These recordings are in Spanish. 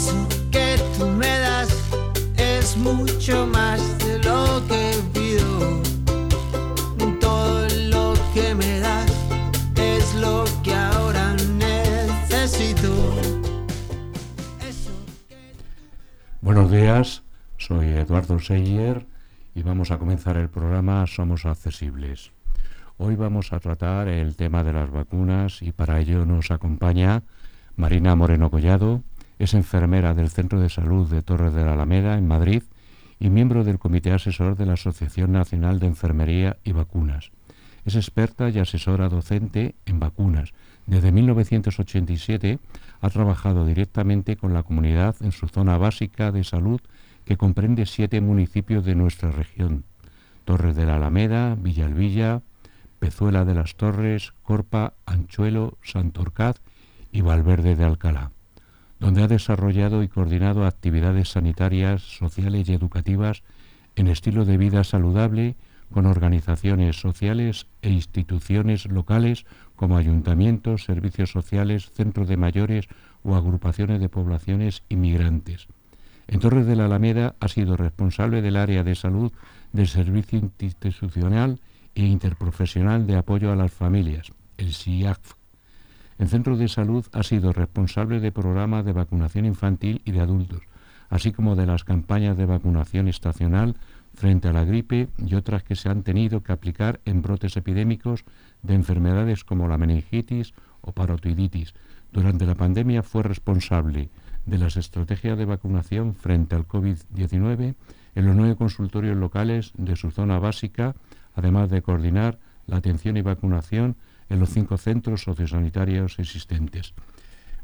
Eso que tú me das es mucho más de lo que pido. Todo lo que me das es lo que ahora necesito. Buenos días, soy Eduardo Seyer y vamos a comenzar el programa Somos Accesibles. Hoy vamos a tratar el tema de las vacunas y para ello nos acompaña Marina Moreno Collado, es enfermera del Centro de Salud de Torres de la Alameda, en Madrid, y miembro del Comité Asesor de la Asociación Nacional de Enfermería y Vacunas. Es experta y asesora docente en vacunas. Desde 1987 ha trabajado directamente con la comunidad en su zona básica de salud que comprende siete municipios de nuestra región. Torres de la Alameda, Villalvilla, Pezuela de las Torres, Corpa, Anchuelo, Santorcaz y Valverde de Alcalá, donde ha desarrollado y coordinado actividades sanitarias, sociales y educativas en estilo de vida saludable con organizaciones sociales e instituciones locales como ayuntamientos, servicios sociales, centros de mayores o agrupaciones de poblaciones inmigrantes. En Torres de la Alameda ha sido responsable del área de salud del Servicio Institucional e Interprofesional de Apoyo a las Familias, el SIACF. En Centros de Salud ha sido responsable de programas de vacunación infantil y de adultos, así como de las campañas de vacunación estacional frente a la gripe y otras que se han tenido que aplicar en brotes epidémicos de enfermedades como la meningitis o parotiditis. Durante la pandemia fue responsable de las estrategias de vacunación frente al COVID-19 en los nueve consultorios locales de su zona básica, además de coordinar la atención y vacunación en los cinco centros sociosanitarios existentes.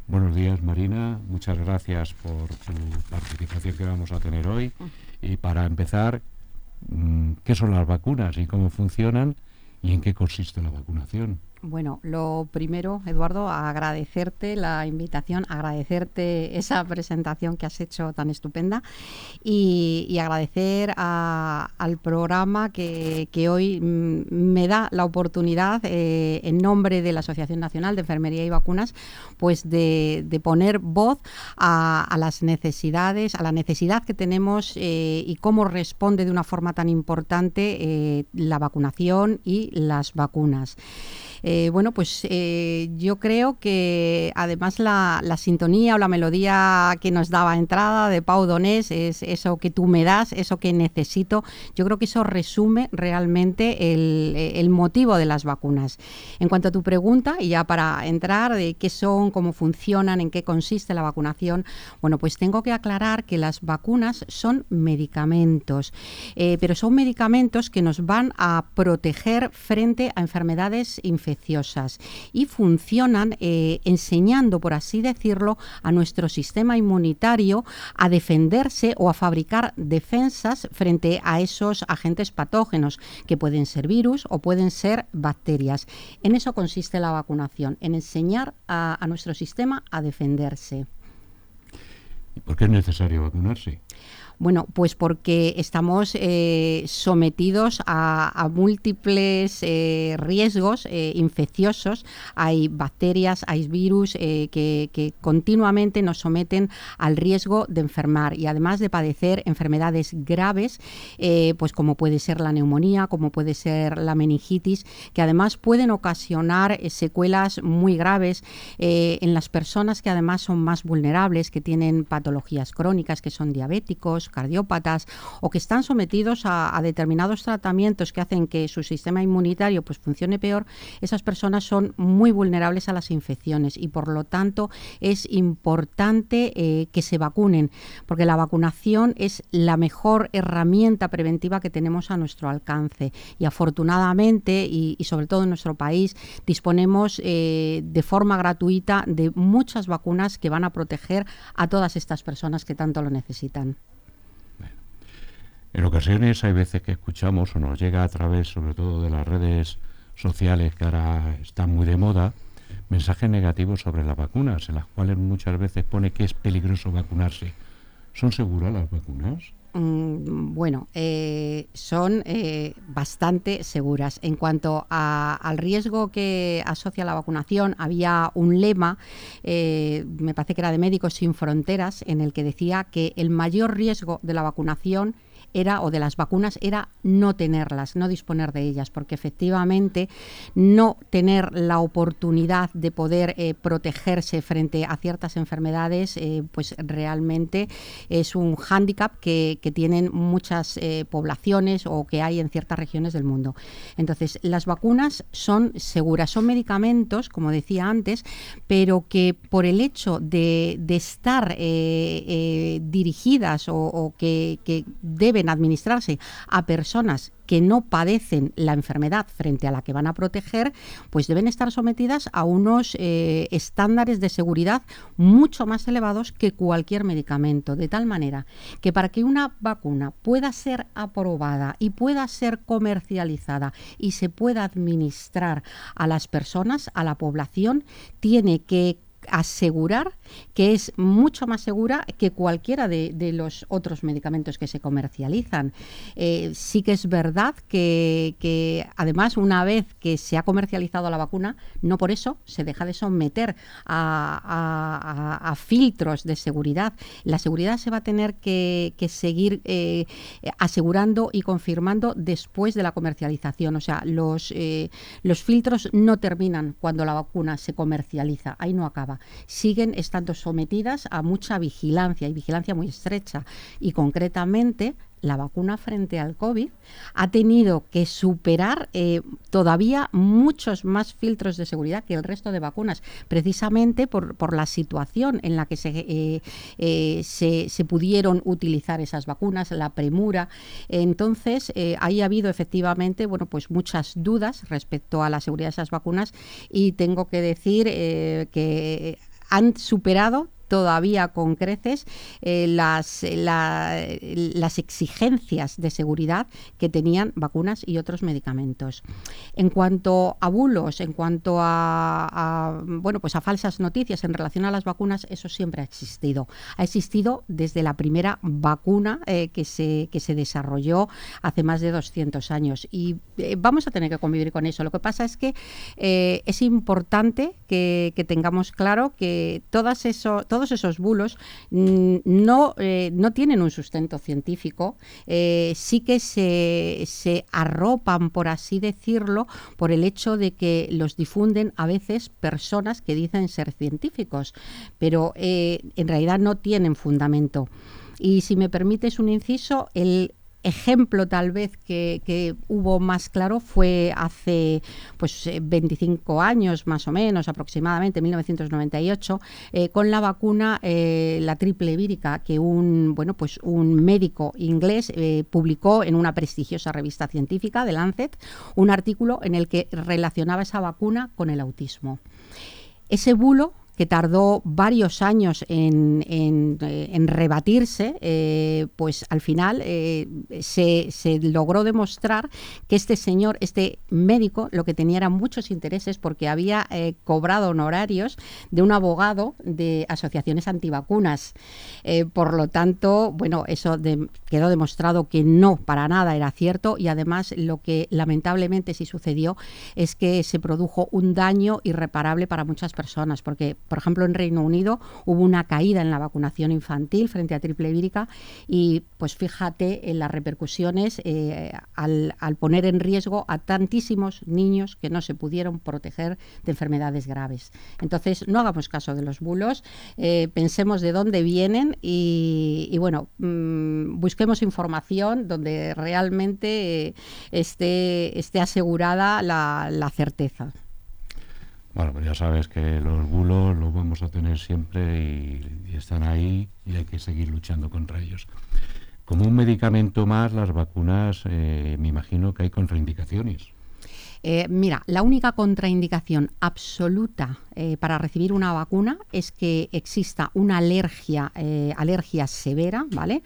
Buenos días, Marina. Muchas gracias por tu participación que vamos a tener hoy. Y para empezar, mm, ¿qué son las vacunas y cómo funcionan y en qué consiste la vacunación? Bueno, lo primero, Eduardo, agradecerte la invitación, agradecerte esa presentación que has hecho tan estupenda y, agradecer al programa que, hoy mm, me da la oportunidad, eh, en nombre de la Asociación Nacional de Enfermería y Vacunas, pues de, poner voz a, las necesidades, a la necesidad que tenemos eh, y cómo responde de una forma tan importante eh, la vacunación y las vacunas. Eh, bueno, pues eh, yo creo que además la, sintonía o la melodía que nos daba entrada de Pau Donés es eso que tú me das, eso que necesito. Yo creo que eso resume realmente el, motivo de las vacunas. En cuanto a tu pregunta, y ya para entrar de qué son, cómo funcionan, en qué consiste la vacunación, bueno, pues tengo que aclarar que las vacunas son medicamentos, eh, pero son medicamentos que nos van a proteger frente a enfermedades infecciosas y funcionan eh, enseñando, por así decirlo, a nuestro sistema inmunitario a defenderse o a fabricar defensas frente a esos agentes patógenos que pueden ser virus o pueden ser bacterias. En eso consiste la vacunación, en enseñar a, nuestro sistema a defenderse. ¿Y por qué es necesario vacunarse? Bueno, pues porque estamos eh, sometidos a, múltiples eh, riesgos eh, infecciosos. Hay bacterias, hay virus que, que, continuamente nos someten al riesgo de enfermar y además de padecer enfermedades graves, pues como puede ser la neumonía, como puede ser la meningitis, que además pueden ocasionar secuelas muy graves en las personas que además son más vulnerables, que tienen patologías crónicas, que son diabéticos, cardiópatas o que están sometidos a, determinados tratamientos que hacen que su sistema inmunitario pues funcione peor, esas personas son muy vulnerables a las infecciones y por lo tanto es importante eh, que se vacunen, porque la vacunación es la mejor herramienta preventiva que tenemos a nuestro alcance y afortunadamente y, sobre todo en nuestro país disponemos eh, de forma gratuita de muchas vacunas que van a proteger a todas estas personas que tanto lo necesitan. En ocasiones hay veces que escuchamos o nos llega a través, sobre todo de las redes sociales que ahora están muy de moda, mensajes negativos sobre las vacunas, en las cuales muchas veces pone que es peligroso vacunarse. ¿Son seguras las vacunas? mm, bueno, eh, son eh, bastante seguras. En cuanto al riesgo que asocia la vacunación, había un lema, me parece que era de Médicos Sin Fronteras, en el que decía que el mayor riesgo de la vacunación era, o de las vacunas, era no tenerlas, no disponer de ellas, porque efectivamente no tener la oportunidad de poder eh, protegerse frente a ciertas enfermedades, eh, pues realmente es un hándicap que, tienen muchas eh, poblaciones o que hay en ciertas regiones del mundo. Entonces, las vacunas son seguras, son medicamentos, como decía antes, pero que por el hecho de, estar dirigidas o, que, que deben administrarse a personas que no padecen la enfermedad frente a la que van a proteger, pues deben estar sometidas a unos eh, estándares de seguridad mucho más elevados que cualquier medicamento, de tal manera que para que una vacuna pueda ser aprobada y pueda ser comercializada y se pueda administrar a las personas, a la población, tiene que asegurar que es mucho más segura que cualquiera de, los otros medicamentos que se comercializan. Eh, sí que es verdad que, además una vez que se ha comercializado la vacuna, no por eso se deja de someter a, filtros de seguridad. La seguridad se va a tener que, seguir eh, asegurando y confirmando después de la comercialización. O sea, los, eh, los filtros no terminan cuando la vacuna se comercializa, ahí no acaba siguen estando sometidas a mucha vigilancia y vigilancia muy estrecha. Y concretamente la vacuna frente al COVID ha tenido que superar eh, todavía muchos más filtros de seguridad que el resto de vacunas, precisamente por, la situación en la que eh, eh, se, se, pudieron utilizar esas vacunas, la premura. Entonces, ahí ha habido efectivamente bueno, pues muchas dudas respecto a la seguridad de esas vacunas y tengo que decir que han superado todavía con creces eh, las, las exigencias de seguridad que tenían vacunas y otros medicamentos. En cuanto a bulos, en cuanto a, bueno, pues a falsas noticias en relación a las vacunas, eso siempre ha existido. Ha existido desde la primera vacuna eh, que, se, que se desarrolló hace más de 200 años y eh, vamos a tener que convivir con eso. Lo que pasa es que es importante que, tengamos claro que todos esos bulos mm, no, eh, no tienen un sustento científico, eh, sí que se, se arropan, por así decirlo, por el hecho de que los difunden a veces personas que dicen ser científicos, pero eh, en realidad no tienen fundamento. Y si me permites un inciso, el ejemplo tal vez que, hubo más claro fue hace pues 25 eh, años más o menos aproximadamente 1998 eh, con la vacuna eh, la triple vírica que un bueno pues un médico inglés publicó en una prestigiosa revista científica de Lancet un artículo en el que relacionaba esa vacuna con el autismo. Ese bulo que tardó varios años en, eh, rebatirse, eh, pues al final eh, se, logró demostrar que este señor, este médico, lo que tenía eran muchos intereses porque había cobrado honorarios de un abogado de asociaciones antivacunas. por lo tanto, bueno, eso quedó demostrado que no, para nada era cierto y además lo que lamentablemente sí sucedió es que se produjo un daño irreparable para muchas personas porque por ejemplo, en Reino Unido hubo una caída en la vacunación infantil frente a triple vírica y pues fíjate en las repercusiones eh, al, poner en riesgo a tantísimos niños que no se pudieron proteger de enfermedades graves. Entonces, no hagamos caso de los bulos, eh, pensemos de dónde vienen y, bueno, mm, busquemos información donde realmente eh, esté, esté asegurada la certeza. Bueno, pues ya sabes que los bulos los vamos a tener siempre y, están ahí y hay que seguir luchando contra ellos. Como un medicamento más, las vacunas, eh, me imagino que hay contraindicaciones. Eh, mira, la única contraindicación absoluta eh, para recibir una vacuna es que exista una alergia, eh, alergia severa, ¿vale?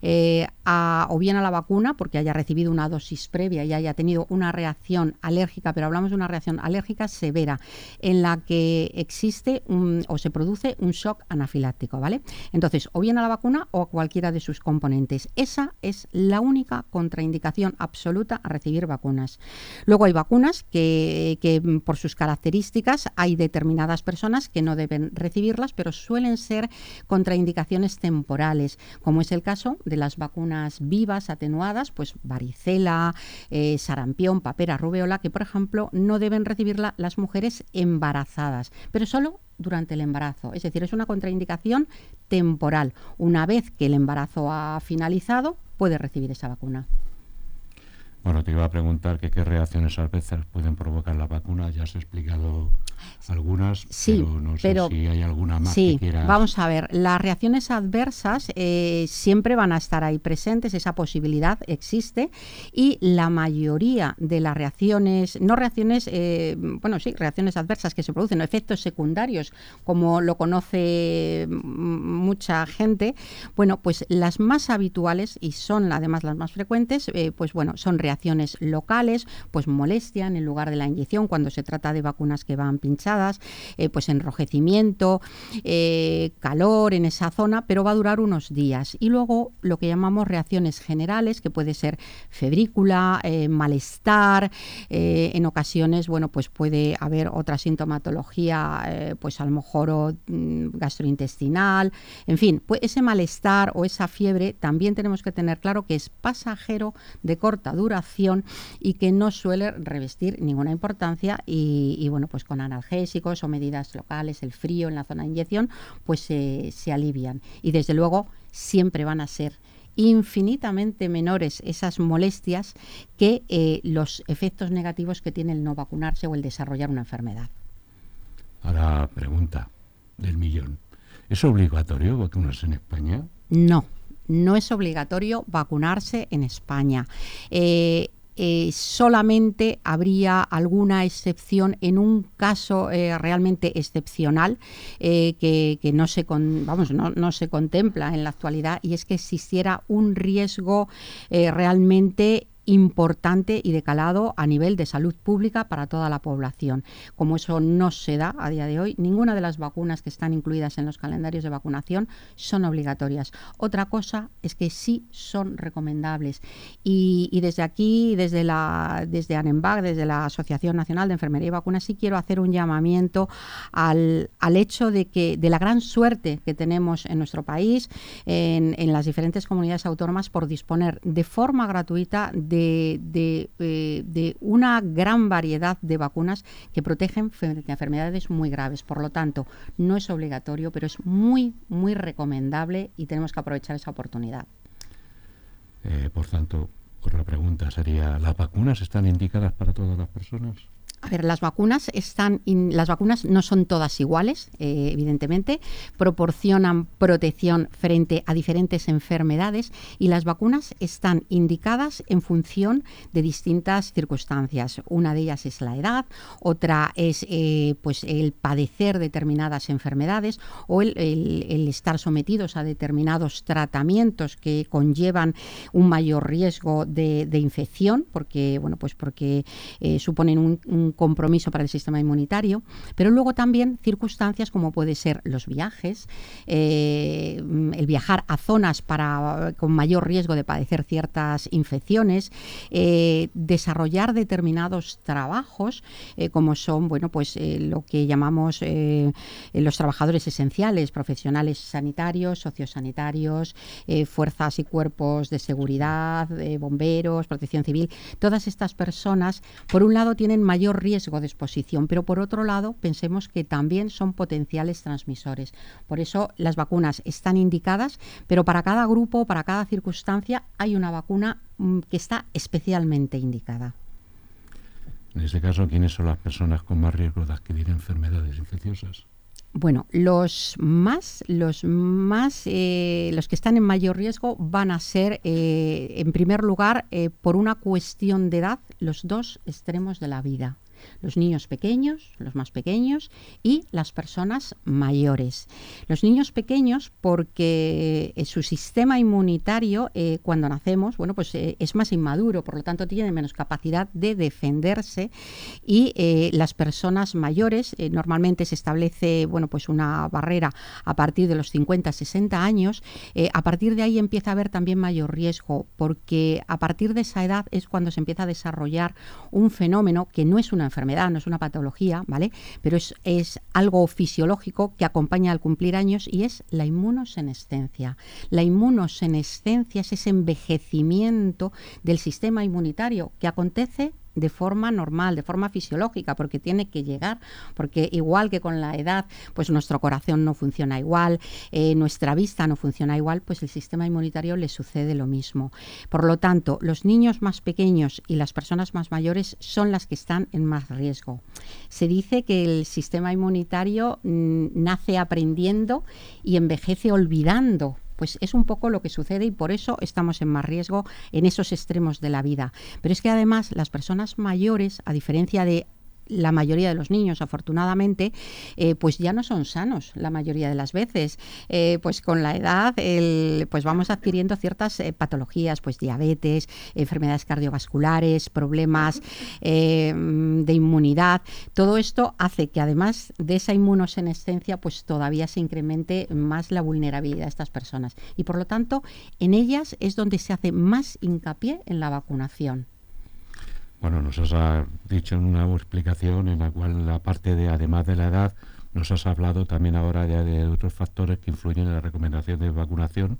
Eh, o bien a la vacuna, porque haya recibido una dosis previa y haya tenido una reacción alérgica, pero hablamos de una reacción alérgica severa, en la que existe o se produce un shock anafiláctico, ¿vale? Entonces, o bien a la vacuna o a cualquiera de sus componentes. Esa es la única contraindicación absoluta a recibir vacunas. Luego hay vacunas que, que por sus características hay determinadas personas que no deben recibirlas, pero suelen ser contraindicaciones temporales, como es el caso de las vacunas vivas atenuadas, pues varicela, eh, sarampión, papera, rubeola, que por ejemplo no deben recibirla las mujeres embarazadas, pero solo durante el embarazo. Es decir, es una contraindicación temporal. Una vez que el embarazo ha finalizado, puede recibir esa vacuna. Bueno, te iba a preguntar que qué reacciones adversas pueden provocar la vacuna. Ya has explicado algunas, sí, pero no sé si hay alguna más sí, que quieras. Vamos a ver, las reacciones adversas eh, siempre van a estar ahí presentes, esa posibilidad existe y la mayoría de las reacciones, no reacciones, eh, bueno, sí, reacciones adversas que se producen, efectos secundarios, como lo conoce mucha gente, bueno, pues las más habituales y son además las más frecuentes, eh, pues bueno, son reacciones locales, pues molestia en lugar de la inyección cuando se trata de vacunas que van pinchadas, eh, pues enrojecimiento, eh, calor en esa zona, pero va a durar unos días. Y luego lo que llamamos reacciones generales, que puede ser febrícula, eh, malestar, en ocasiones, bueno, pues puede haber otra sintomatología, pues a lo mejor mm, gastrointestinal, en fin, pues ese malestar o esa fiebre también tenemos que tener claro que es pasajero de corta duración y que no suele revestir ninguna importancia y, bueno, pues con analgésicos o medidas locales, el frío en la zona de inyección, pues se alivian. Y desde luego siempre van a ser infinitamente menores esas molestias que eh, los efectos negativos que tiene el no vacunarse o el desarrollar una enfermedad. Ahora, pregunta del millón. ¿Es obligatorio vacunarse en España? No, no es obligatorio vacunarse en España. Eh, eh, solamente habría alguna excepción en un caso eh, realmente excepcional que, no, se vamos, no, no, se contempla en la actualidad y es que existiera un riesgo realmente importante y de calado a nivel de salud pública para toda la población. Como eso no se da a día de hoy, ninguna de las vacunas que están incluidas en los calendarios de vacunación son obligatorias. Otra cosa es que sí son recomendables. Y, desde aquí, desde la desde ANEMBAC, desde la Asociación Nacional de Enfermería y Vacunas, sí quiero hacer un llamamiento al, al hecho de que de la gran suerte que tenemos en nuestro país, en, en las diferentes comunidades autónomas, por disponer de forma gratuita de eh, de, una gran variedad de vacunas que protegen frente a enfermedades muy graves. Por lo tanto, no es obligatorio, pero es muy, muy recomendable y tenemos que aprovechar esa oportunidad. Eh, por tanto, otra pregunta sería, ¿las vacunas están indicadas para todas las personas? A ver, las vacunas están, las vacunas no son todas iguales, eh, evidentemente, proporcionan protección frente a diferentes enfermedades y las vacunas están indicadas en función de distintas circunstancias. Una de ellas es la edad, otra es eh, pues el padecer determinadas enfermedades o el, estar sometidos a determinados tratamientos que conllevan un mayor riesgo de, infección, porque bueno, pues porque eh, suponen un compromiso para el sistema inmunitario, pero luego también circunstancias como puede ser los viajes, eh, el viajar a zonas para, con mayor riesgo de padecer ciertas infecciones, eh, desarrollar determinados trabajos, eh, como son bueno, pues, lo que llamamos los trabajadores esenciales, profesionales sanitarios, sociosanitarios, fuerzas y cuerpos de seguridad, bomberos, protección civil. Todas estas personas, por un lado, tienen mayor riesgo de exposición, pero por otro lado pensemos que también son potenciales transmisores. Por eso las vacunas están indicadas, pero para cada grupo, para cada circunstancia, hay una vacuna mm, que está especialmente indicada. En este caso, ¿quiénes son las personas con más riesgo de adquirir enfermedades infecciosas? Bueno, los más, los más, eh, los que están en mayor riesgo van a ser, eh, en primer lugar, eh, por una cuestión de edad, los dos extremos de la vida. Los niños pequeños, los más pequeños, y las personas mayores. Los niños pequeños porque eh, su sistema inmunitario eh, cuando nacemos, bueno, pues eh, es más inmaduro, por lo tanto tiene menos capacidad de defenderse y las personas mayores normalmente se establece, bueno, pues una barrera a partir de los 50, 60 años, a partir de ahí empieza a haber también mayor riesgo porque a partir de esa edad es cuando se empieza a desarrollar un fenómeno que no es una enfermedad, no es una patología, ¿vale? Pero es, es algo fisiológico que acompaña al cumplir años y es la inmunosenescencia. La inmunosenescencia es ese envejecimiento del sistema inmunitario que acontece de forma normal, de forma fisiológica, porque tiene que llegar, porque igual que con la edad, pues nuestro corazón no funciona igual, eh, nuestra vista no funciona igual, pues el sistema inmunitario le sucede lo mismo. Por lo tanto, los niños más pequeños y las personas más mayores son las que están en más riesgo. Se dice que el sistema inmunitario mm, nace aprendiendo y envejece olvidando pues es un poco lo que sucede y por eso estamos en más riesgo en esos extremos de la vida. Pero es que además las personas mayores, a diferencia de la mayoría de los niños, afortunadamente, eh, pues ya no son sanos la mayoría de las veces. Eh, pues con la edad, pues vamos adquiriendo ciertas eh, patologías, pues diabetes, enfermedades cardiovasculares, problemas de inmunidad. Todo esto hace que además de esa inmunosenescencia, pues todavía se incremente más la vulnerabilidad de estas personas. Y por lo tanto, en ellas es donde se hace más hincapié en la vacunación. Bueno, nos has dicho en una explicación en la cual la parte de, además de la edad, nos has hablado también ahora de, otros factores que influyen en la recomendación de vacunación,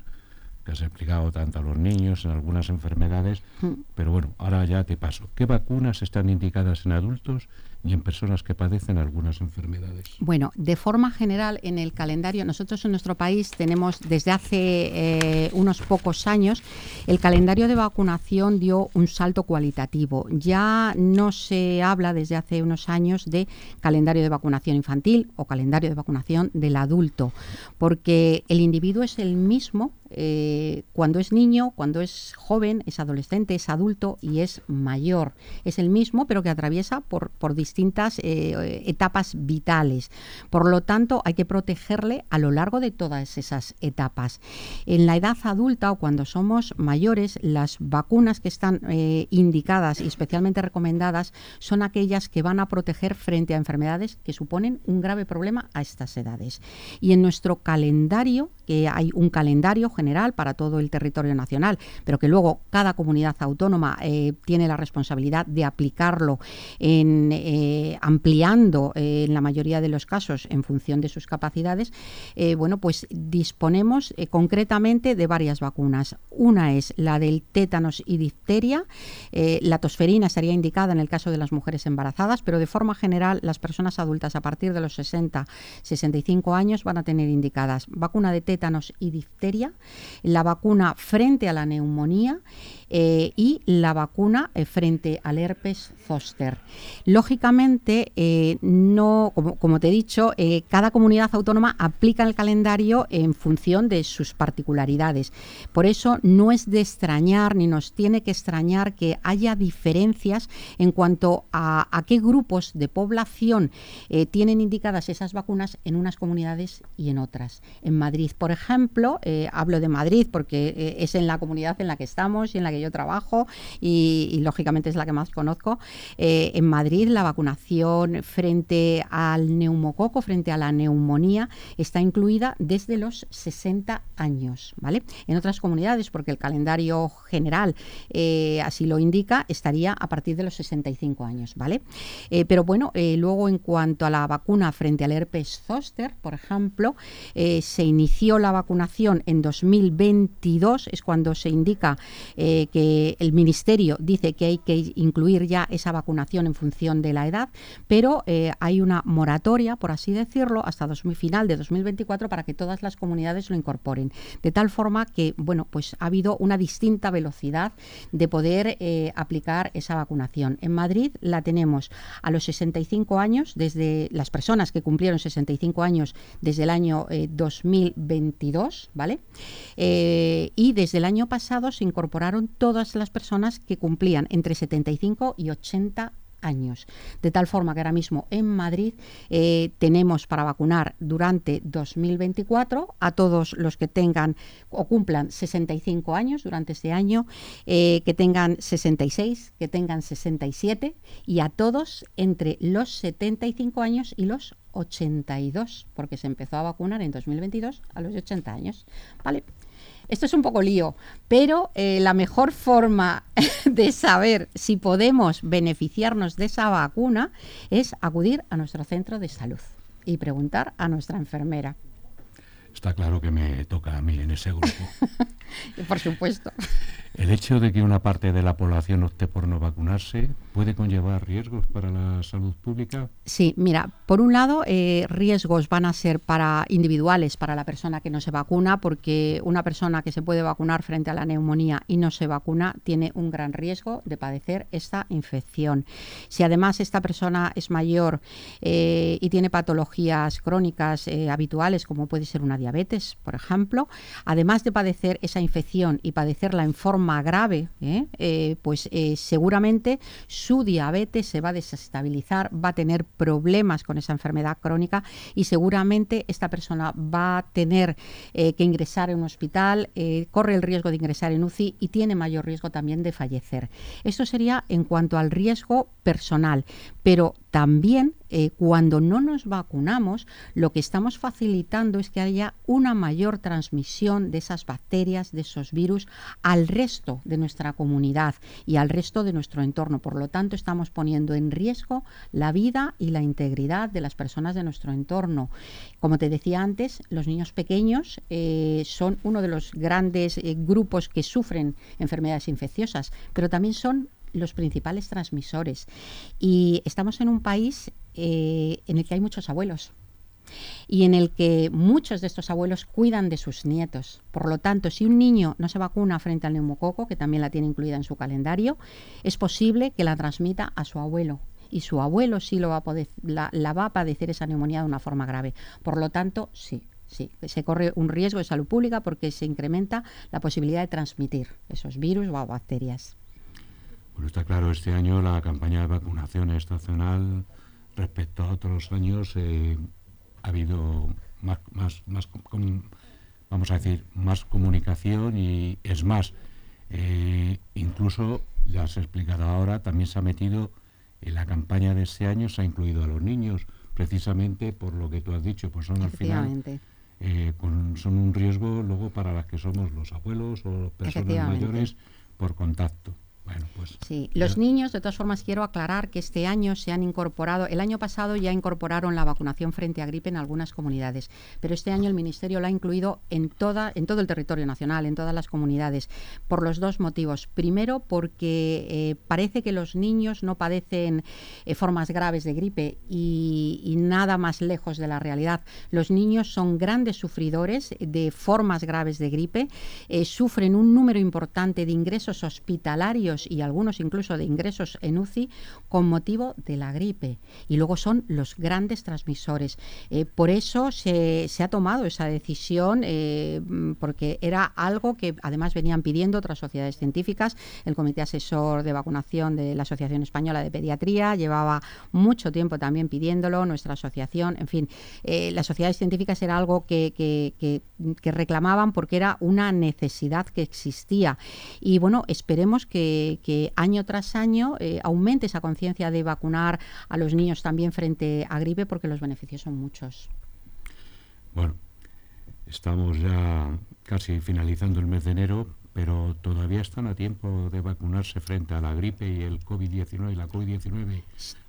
que has explicado tanto a los niños, en algunas enfermedades, mm. pero bueno, ahora ya te paso. ¿Qué vacunas están indicadas en adultos y en personas que padecen algunas enfermedades? Bueno, de forma general en el calendario, nosotros en nuestro país tenemos desde hace eh, unos pocos años, el calendario de vacunación dio un salto cualitativo. Ya no se habla desde hace unos años de calendario de vacunación infantil o calendario de vacunación del adulto, porque el individuo es el mismo eh, cuando es niño, cuando es joven, es adolescente, es adulto y es mayor. Es el mismo, pero que atraviesa por, distintas eh, etapas vitales. Por lo tanto, hay que protegerle a lo largo de todas esas etapas. En la edad adulta o cuando somos mayores, las vacunas que están eh, indicadas y especialmente recomendadas son aquellas que van a proteger frente a enfermedades que suponen un grave problema a estas edades. Y en nuestro calendario, que hay un calendario general para todo el territorio nacional, pero que luego cada comunidad autónoma eh, tiene la responsabilidad de aplicarlo eh, ampliando eh, en la mayoría de los casos en función de sus capacidades, bueno, pues disponemos concretamente de varias vacunas. Una es la del tétanos y difteria. la tosferina estaría indicada en el caso de las mujeres embarazadas, pero de forma general las personas adultas a partir de los 60-65 años van a tener indicadas vacuna de tétanos y difteria, la vacuna frente a la neumonía eh, y la vacuna eh, frente al herpes zoster. Lógicamente, eh, no, como, te he dicho, cada comunidad autónoma aplica el calendario en función de sus particularidades. Por eso no es de extrañar ni nos tiene que extrañar que haya diferencias en cuanto a, a qué grupos de población tienen indicadas esas vacunas en unas comunidades y en otras. En Madrid, por ejemplo, hablo de Madrid porque es en la comunidad en la que estamos y en la que yo trabajo y, lógicamente es la que más conozco. Eh, en Madrid la vacunación frente al neumococo, frente a la neumonía, está incluida desde los 60 años, ¿vale? En otras comunidades, porque el calendario general eh, así lo indica, estaría a partir de los 65 años, ¿vale? Eh, pero bueno, luego en cuanto a la vacuna frente al herpes zoster, por ejemplo, se inició la vacunación en 2022, es cuando se indica eh, que el Ministerio dice que hay que incluir ya esa vacunación en función de la edad, pero eh, hay una moratoria, por así decirlo, hasta dos, final de 2024 para que todas las comunidades lo incorporen. De tal forma que, bueno, pues ha habido una distinta velocidad de poder eh, aplicar esa vacunación. En Madrid la tenemos a los 65 años, desde las personas que cumplieron 65 años desde el año eh, 2020 22, ¿vale? Eh, y desde el año pasado se incorporaron todas las personas que cumplían entre 75 y 80 años de tal forma que ahora mismo en Madrid eh, tenemos para vacunar durante 2024 a todos los que tengan o cumplan 65 años durante este año, eh, que tengan 66, que tengan 67 y a todos entre los 75 años y los 82, porque se empezó a vacunar en 2022 a los 80 años. Vale. Esto es un poco lío, pero eh, la mejor forma de saber si podemos beneficiarnos de esa vacuna es acudir a nuestro centro de salud y preguntar a nuestra enfermera. Está claro que me toca a mí en ese grupo. Por supuesto. ¿El hecho de que una parte de la población opte por no vacunarse puede conllevar riesgos para la salud pública? Sí, mira, por un lado, eh, riesgos van a ser para individuales, para la persona que no se vacuna, porque una persona que se puede vacunar frente a la neumonía y no se vacuna tiene un gran riesgo de padecer esta infección. Si además esta persona es mayor eh, y tiene patologías crónicas eh, habituales, como puede ser una diabetes, por ejemplo, además de padecer esa infección y padecerla en forma grave, ¿eh? Eh, pues eh, seguramente su diabetes se va a desestabilizar, va a tener problemas con esa enfermedad crónica y seguramente esta persona va a tener que ingresar en un hospital, corre el riesgo de ingresar en UCI y tiene mayor riesgo también de fallecer. Esto sería en cuanto al riesgo personal, pero también eh, cuando no nos vacunamos, lo que estamos facilitando es que haya una mayor transmisión de esas bacterias, de esos virus, al resto de nuestra comunidad y al resto de nuestro entorno. Por lo tanto, estamos poniendo en riesgo la vida y la integridad de las personas de nuestro entorno. Como te decía antes, los niños pequeños eh, son uno de los grandes eh, grupos que sufren enfermedades infecciosas, pero también son los principales transmisores. Y estamos en un país eh, en el que hay muchos abuelos y en el que muchos de estos abuelos cuidan de sus nietos. Por lo tanto, si un niño no se vacuna frente al neumococo, que también la tiene incluida en su calendario, es posible que la transmita a su abuelo. Y su abuelo sí lo va a poder, la, la va a padecer esa neumonía de una forma grave. Por lo tanto, sí, sí, se corre un riesgo de salud pública porque se incrementa la posibilidad de transmitir esos virus o bacterias. Bueno, está claro, este año la campaña de vacunación estacional respecto a otros años eh, ha habido más, más, vamos a decir, más comunicación y es más, eh, incluso, ya se ha explicado ahora, también se ha metido en la campaña de este año, se ha incluido a los niños, precisamente por lo que tú has dicho, pues son al final eh, son un riesgo luego para las que somos los abuelos o personas mayores por contacto. Bueno, pues. Sí, los niños, de todas formas, quiero aclarar que este año se han incorporado, el año pasado ya incorporaron la vacunación frente a gripe en algunas comunidades, pero este año el Ministerio la ha incluido en, toda, en todo el territorio nacional, en todas las comunidades, por los dos motivos. Primero, porque eh, parece que los niños no padecen eh, formas graves de gripe y, nada más lejos de la realidad. Los niños son grandes sufridores de formas graves de gripe, eh, sufren un número importante de ingresos hospitalarios y algunos incluso de ingresos en UCI con motivo de la gripe. Y luego son los grandes transmisores. Eh, por eso se, ha tomado esa decisión, eh, porque era algo que además venían pidiendo otras sociedades científicas. El Comité Asesor de Vacunación de la Asociación Española de Pediatría llevaba mucho tiempo también pidiéndolo, nuestra asociación, en fin, eh, las sociedades científicas era algo que, que, que reclamaban porque era una necesidad que existía. Y bueno, esperemos que que, año tras año eh, aumente esa conciencia de vacunar a los niños también frente a gripe porque los beneficios son muchos. Bueno, estamos ya casi finalizando el mes de enero, pero todavía están a tiempo de vacunarse frente a la gripe y el COVID-19 y la COVID-19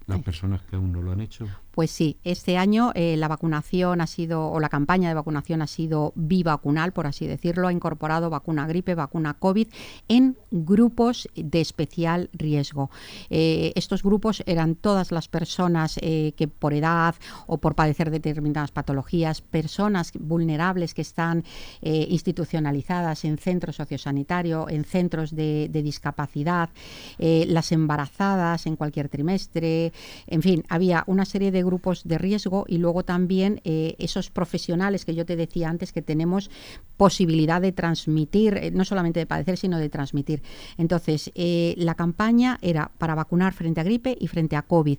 las personas que aún no lo han hecho. Pues sí, este año eh, la vacunación ha sido, o la campaña de vacunación ha sido bivacunal, por así decirlo, ha incorporado vacuna gripe, vacuna COVID en grupos de especial riesgo. Eh, estos grupos eran todas las personas eh, que por edad o por padecer determinadas patologías, personas vulnerables que están institucionalizadas en centros sociosanitarios, en centros de discapacidad, las embarazadas en cualquier trimestre, en fin, había una serie de grupos de riesgo y luego también eh, esos profesionales que yo te decía antes que tenemos posibilidad de transmitir, eh, no solamente de padecer, sino de transmitir. Entonces, la campaña era para vacunar frente a gripe y frente a COVID.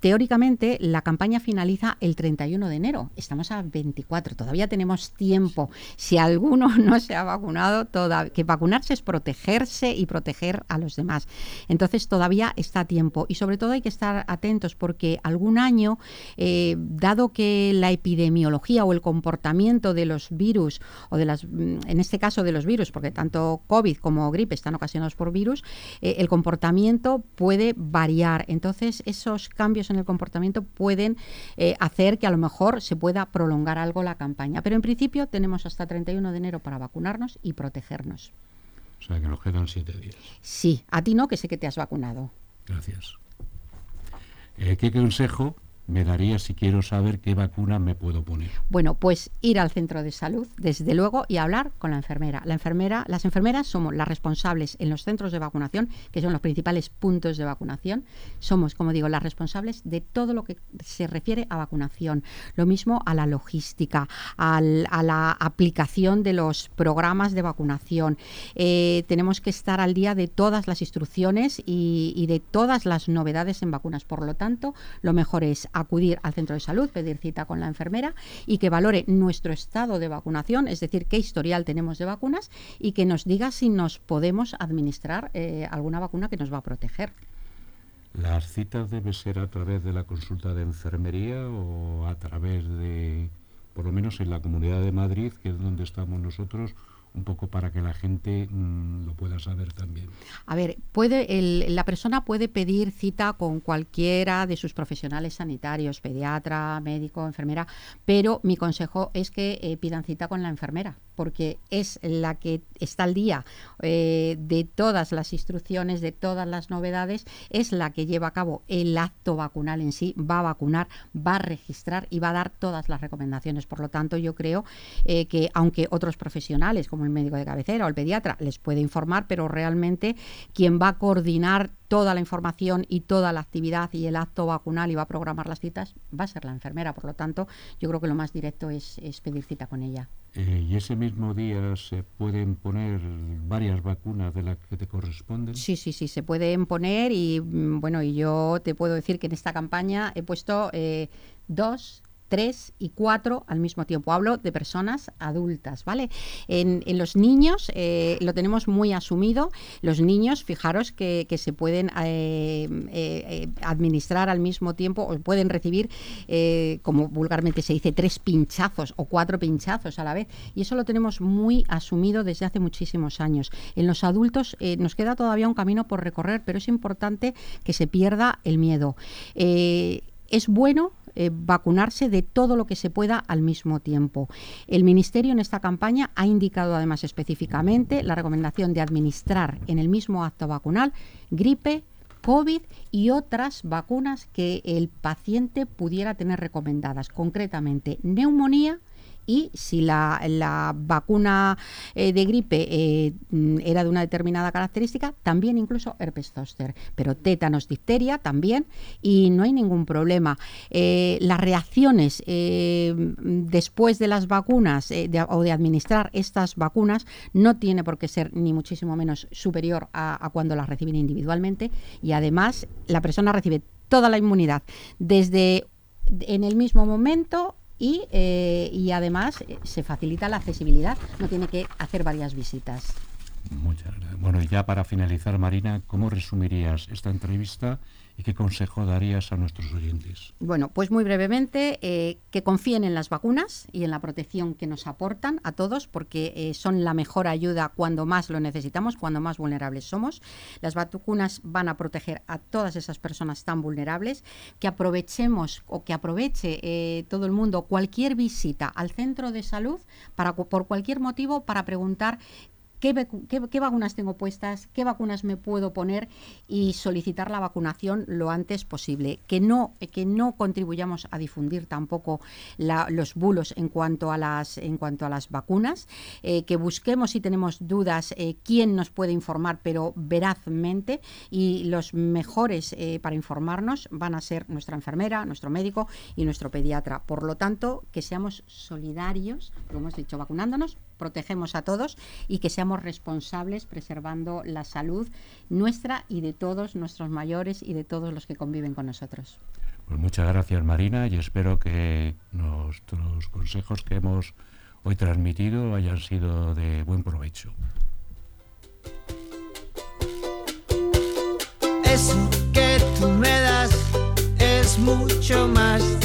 Teóricamente, la campaña finaliza el 31 de enero. Estamos a 24. Todavía tenemos tiempo. Si alguno no se ha vacunado, que vacunarse es protegerse y proteger a los demás. Entonces, todavía está tiempo. Y sobre todo hay que estar atentos porque algún año, eh, dado que la epidemiología o el comportamiento de los virus, o de las, mm, en este caso de los virus, porque tanto COVID como gripe están ocasionados por virus, eh, el comportamiento puede variar. Entonces, esos cambios en el comportamiento pueden eh, hacer que a lo mejor se pueda prolongar algo la campaña. Pero en principio tenemos hasta 31 de enero para vacunarnos y protegernos. O sea que nos quedan siete días. Sí, a ti no, que sé que te has vacunado. Gracias. Eh, ¿Qué consejo me daría si quiero saber qué vacuna me puedo poner? Bueno, pues ir al centro de salud, desde luego, y hablar con la enfermera. La enfermera, las enfermeras somos las responsables en los centros de vacunación, que son los principales puntos de vacunación. Somos, como digo, las responsables de todo lo que se refiere a vacunación. Lo mismo a la logística, a la aplicación de los programas de vacunación. Eh, tenemos que estar al día de todas las instrucciones y, y de todas las novedades en vacunas. Por lo tanto, lo mejor es acudir al centro de salud, pedir cita con la enfermera y que valore nuestro estado de vacunación, es decir, qué historial tenemos de vacunas y que nos diga si nos podemos administrar eh, alguna vacuna que nos va a proteger. ¿Las citas deben ser a través de la consulta de enfermería o a través de, por lo menos en la Comunidad de Madrid, que es donde estamos nosotros, un poco para que la gente mm, lo pueda saber también. A ver, puede la persona puede pedir cita con cualquiera de sus profesionales sanitarios, pediatra, médico, enfermera, pero mi consejo es que eh, pidan cita con la enfermera, porque es la que está al día eh, de todas las instrucciones, de todas las novedades, es la que lleva a cabo el acto vacunal en sí, va a vacunar, va a registrar y va a dar todas las recomendaciones. Por lo tanto, yo creo eh, que aunque otros profesionales, como el médico de cabecera o el pediatra les puede informar, pero realmente quien va a coordinar toda la información y toda la actividad y el acto vacunal y va a programar las citas va a ser la enfermera. Por lo tanto, yo creo que lo más directo es, pedir cita con ella. Eh, ¿Y ese mismo día se pueden poner varias vacunas de las que te corresponden? Sí, sí, sí, se pueden poner y mm, bueno, y yo te puedo decir que en esta campaña he puesto eh, dos tres y cuatro al mismo tiempo. Hablo de personas adultas, ¿vale? En, los niños eh, lo tenemos muy asumido. Los niños, fijaros que, se pueden eh, eh, administrar al mismo tiempo o pueden recibir, como vulgarmente se dice, tres pinchazos o cuatro pinchazos a la vez. Y eso lo tenemos muy asumido desde hace muchísimos años. En los adultos nos queda todavía un camino por recorrer, pero es importante que se pierda el miedo. es bueno eh, vacunarse de todo lo que se pueda al mismo tiempo. El Ministerio en esta campaña ha indicado además específicamente la recomendación de administrar en el mismo acto vacunal gripe, COVID y otras vacunas que el paciente pudiera tener recomendadas, concretamente neumonía, y si la, vacuna eh, de gripe eh, mm, era de una determinada característica, también incluso herpes zóster, pero tétanos, difteria también y no hay ningún problema. Eh, las reacciones después de las vacunas o de administrar estas vacunas no tiene por qué ser ni muchísimo menos superior a cuando las reciben individualmente y además la persona recibe toda la inmunidad desde en el mismo momento y, eh, y además eh, se facilita la accesibilidad, no tiene que hacer varias visitas. Muchas gracias. Bueno, y ya para finalizar, Marina, ¿cómo resumirías esta entrevista ¿Y qué consejo darías a nuestros oyentes? Bueno, pues muy brevemente, eh, que confíen en las vacunas y en la protección que nos aportan a todos, porque eh, son la mejor ayuda cuando más lo necesitamos, cuando más vulnerables somos. Las vacunas van a proteger a todas esas personas tan vulnerables, que aprovechemos o que aproveche eh, todo el mundo cualquier visita al centro de salud para, por cualquier motivo para preguntar qué, vacunas tengo puestas, qué vacunas me puedo poner y solicitar la vacunación lo antes posible. Que no, que no contribuyamos a difundir tampoco los bulos en cuanto a las, en cuanto a las vacunas, eh, que busquemos si tenemos dudas eh, quién nos puede informar, pero verazmente, y los mejores eh, para informarnos van a ser nuestra enfermera, nuestro médico y nuestro pediatra. Por lo tanto, que seamos solidarios, como hemos dicho, vacunándonos, protegemos a todos y que seamos responsables preservando la salud nuestra y de todos nuestros mayores y de todos los que conviven con nosotros. Pues muchas gracias Marina y espero que nuestros consejos que hemos hoy transmitido hayan sido de buen provecho. Eso que tú me das es mucho más